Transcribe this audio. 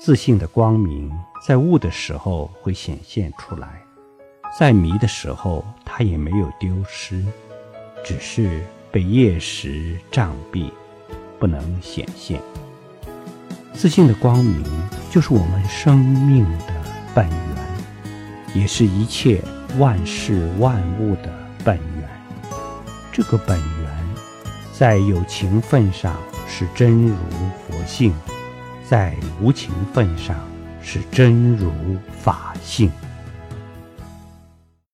自信的光明在悟的时候会显现出来，在迷的时候它也没有丢失，只是被夜识障蔽，不能显现。自信的光明就是我们生命的本源，也是一切万事万物的本源。这个本源，在有情分上是真如佛性。在无情份上是真如法性。